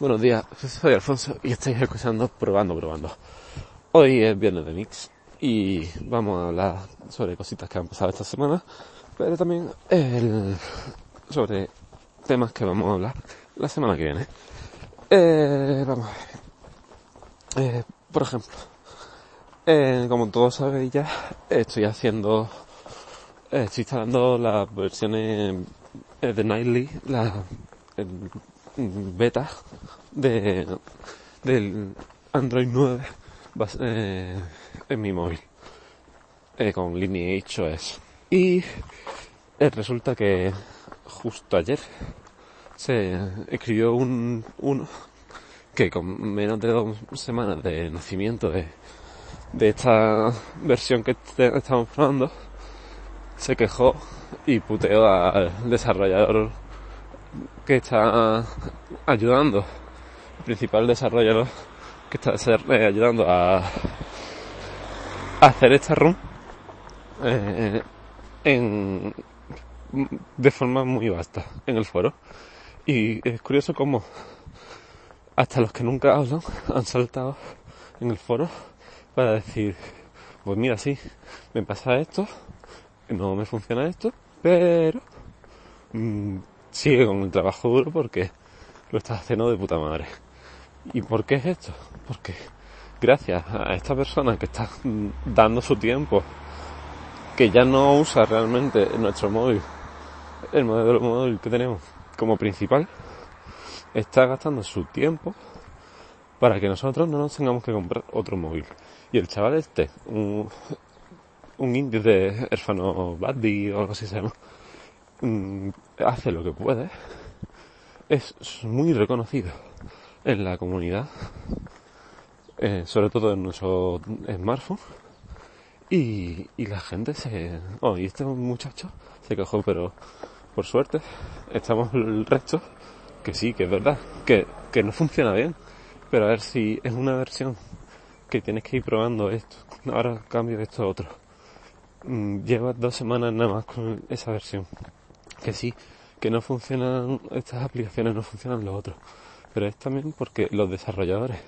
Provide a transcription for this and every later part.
Buenos días, soy Alfonso y estáis escuchando Probando, Probando. Hoy es viernes de Mix y vamos a hablar sobre cositas que han pasado esta semana, pero también el, sobre temas que vamos a hablar la semana que viene. Eh, vamos a ver. Eh, por ejemplo, eh, como todos sabéis ya, estoy haciendo, eh, estoy instalando las versiones eh, de Nightly, beta de, del Android 9 bas- eh, en mi móvil eh, con Lineage OS. Y eh, resulta que justo ayer se escribió un uno que con menos de dos semanas de nacimiento de, de esta versión que estamos probando se quejó y puteó al desarrollador que está ayudando, el principal desarrollador que está eh, ayudando a, hacer esta run eh, en, de forma muy vasta en el foro. Y es curioso cómo hasta los que nunca hablan han saltado en el foro para decir, pues mira, sí, me pasa esto, no me funciona esto, pero mm, sigue con el trabajo duro porque lo estás haciendo de puta madre. ¿Y por qué es esto? Porque gracias a esta persona que está dando su tiempo, que ya no usa realmente nuestro móvil, el modelo móvil que tenemos como principal, está gastando su tiempo para que nosotros no nos tengamos que comprar otro móvil. Y el chaval este, un, un indie de Erfano Buddy o algo así se llama, mm, hace lo que puede, es muy reconocido en la comunidad, eh, sobre todo en nuestro smartphone, y, la gente se... Oh, y este muchacho se quejó, pero por suerte estamos el resto, que sí, que es verdad, que, que no funciona bien, pero a ver si es una versión que tienes que ir probando esto, ahora cambio esto a otro. Mm, Llevas dos semanas nada más con esa versión. Que sí, que no funcionan estas aplicaciones, no funcionan los otros. Pero es también porque los desarrolladores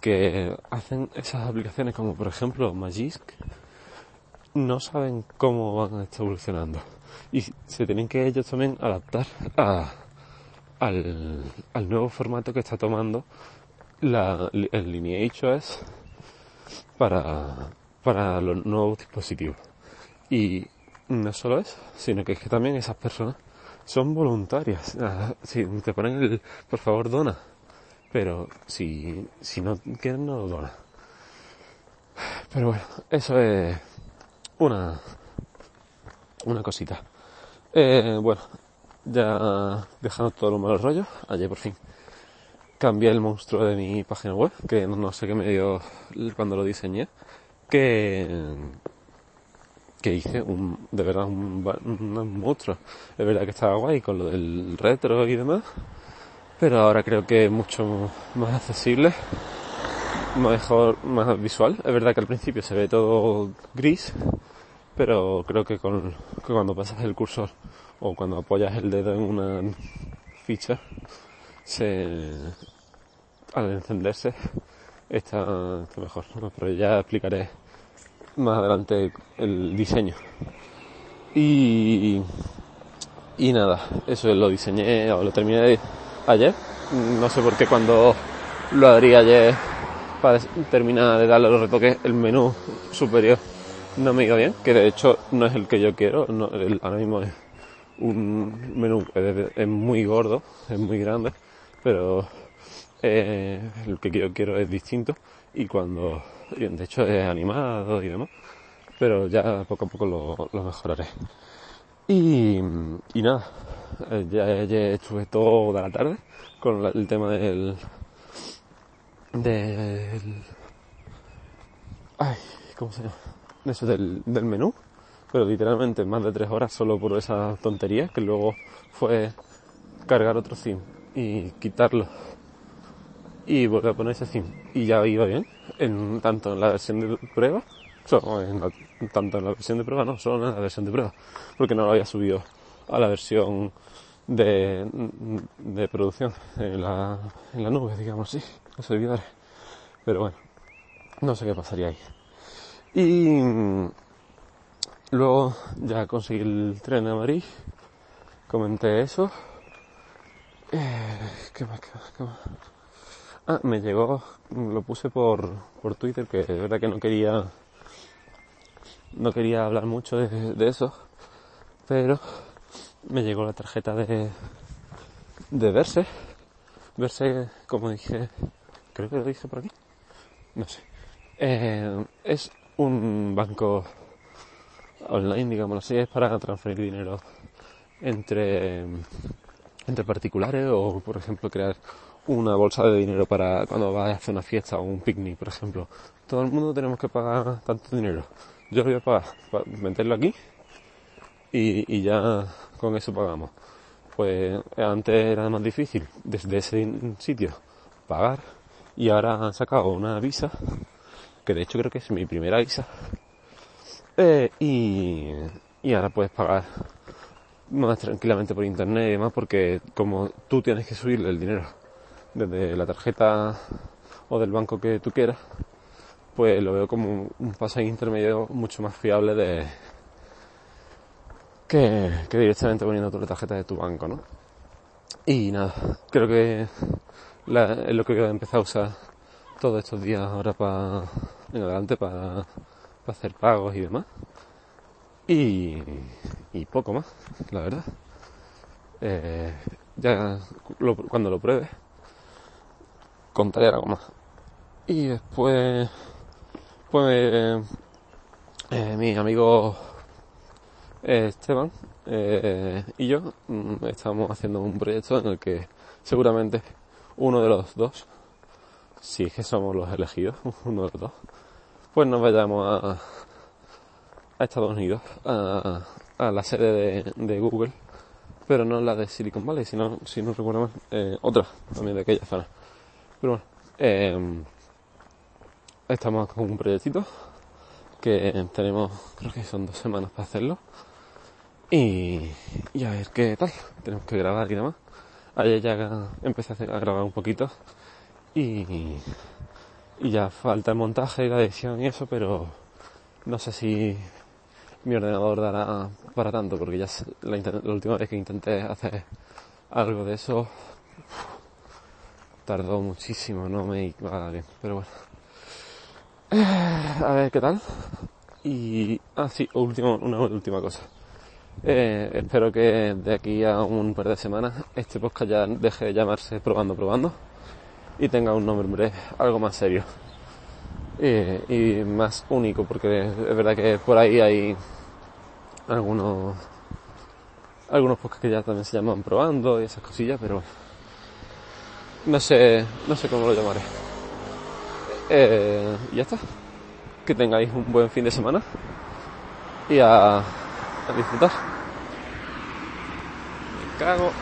que hacen esas aplicaciones, como por ejemplo Magisk, no saben cómo van a estar evolucionando. Y se tienen que ellos también adaptar a, al, al nuevo formato que está tomando la, el Lineage OS para, para los nuevos dispositivos. Y no solo eso, sino que es que también esas personas son voluntarias. Ah, Si te ponen el, por favor, dona. Pero si, si no quieren, no lo dona. Pero bueno, eso es una, una cosita. Eh, bueno, ya dejando todo lo malos rollos, ayer por fin cambié el monstruo de mi página web, que no sé qué me dio cuando lo diseñé, que, que hice un, de verdad un, un monstruo. Es verdad que estaba guay con lo del retro y demás, pero ahora creo que es mucho más accesible, mejor, más visual. Es verdad que al principio se ve todo gris, pero creo que, con, que cuando pasas el cursor o cuando apoyas el dedo en una ficha, se, al encenderse está, está mejor. Pero ya explicaré más adelante el diseño. Y, y nada, eso lo diseñé o lo terminé ayer. No sé por qué cuando lo abrí ayer para terminar de darle los retoques el menú superior no me iba bien, que de hecho no es el que yo quiero, no, el- ahora mismo es un menú es muy gordo, es muy grande, pero eh, el que yo quiero es distinto y cuando, de hecho es animado y demás, pero ya poco a poco lo, lo mejoraré. Y, nada, eh, ya ayer estuve toda la tarde con el tema del, del, ay, ¿cómo se llama? Eso del, del menú, pero literalmente más de tres horas solo por esa tontería que luego fue cargar otro theme y quitarlo y volver a poner ese theme y ya iba bien en tanto en la versión de prueba so- en la- tanto en la versión de prueba no solo en la versión de prueba porque no lo había subido a la versión de, de producción en la, en la nube, digamos así, los servidores. Pero bueno, no sé qué pasaría ahí. Y luego ya conseguí el tren a Madrid, comenté eso. Eh, ¿Qué más? ¿Qué más? ¿Qué más? Ah, me llegó, lo puse por, por Twitter, que es verdad que no quería, no quería hablar mucho de, de eso, pero me llegó la tarjeta de, de Verse. Verse, como dije, creo que lo dije por aquí, no sé. Eh, es un banco online, digámoslo así, es para transferir dinero entre, entre particulares o, por ejemplo, crear una bolsa de dinero para cuando vas a hacer una fiesta o un picnic, por ejemplo. Todo el mundo tenemos que pagar tanto dinero. Yo voy a pagar para meterlo aquí y, y ya con eso pagamos. Pues antes era más difícil desde ese sitio pagar y ahora han sacado una visa, que de hecho creo que es mi primera visa, eh, y, y ahora puedes pagar más tranquilamente por internet y demás porque como tú tienes que subirle el dinero desde la tarjeta o del banco que tú quieras, pues lo veo como un paso intermedio mucho más fiable de que, directamente poniendo tu tarjeta de tu banco, ¿no? Y nada, creo que la, es lo que voy a empezar a usar todos estos días ahora para en adelante para, para hacer pagos y demás. Y, y poco más, la verdad. Eh, ya lo, cuando lo pruebe contaré algo más. Y después, pues, eh, mi amigo eh, Esteban eh, y yo mm, estamos haciendo un proyecto en el que seguramente uno de los dos, si es que somos los elegidos, uno de los dos, pues nos vayamos a, a Estados Unidos, a, a la sede de, de, Google, pero no la de Silicon Valley, sino, si no recuerdo mal, eh, otra también de aquella zona. Pero bueno, eh, estamos con un proyectito que tenemos, creo que son dos semanas para hacerlo. Y, y a ver qué tal. Tenemos que grabar y demás. Ayer ya empecé a, grabar un poquito. Y, y ya falta el montaje y la edición y eso, pero no sé si mi ordenador dará para tanto, porque ya la, la última vez que intenté hacer algo de eso tardó muchísimo, no me iba bien, pero bueno. A ver qué tal. Y, ah, sí, último, una última cosa. Eh, espero que de aquí a un par de semanas este podcast ya deje de llamarse Probando Probando y tenga un nombre algo más serio eh, y más único, porque es verdad que por ahí hay algunos algunos podcasts que ya también se llaman Probando y esas cosillas, pero no sé, no sé cómo lo llamaré. Eh, ya está. Que tengáis un buen fin de semana y a, a disfrutar. Me cago.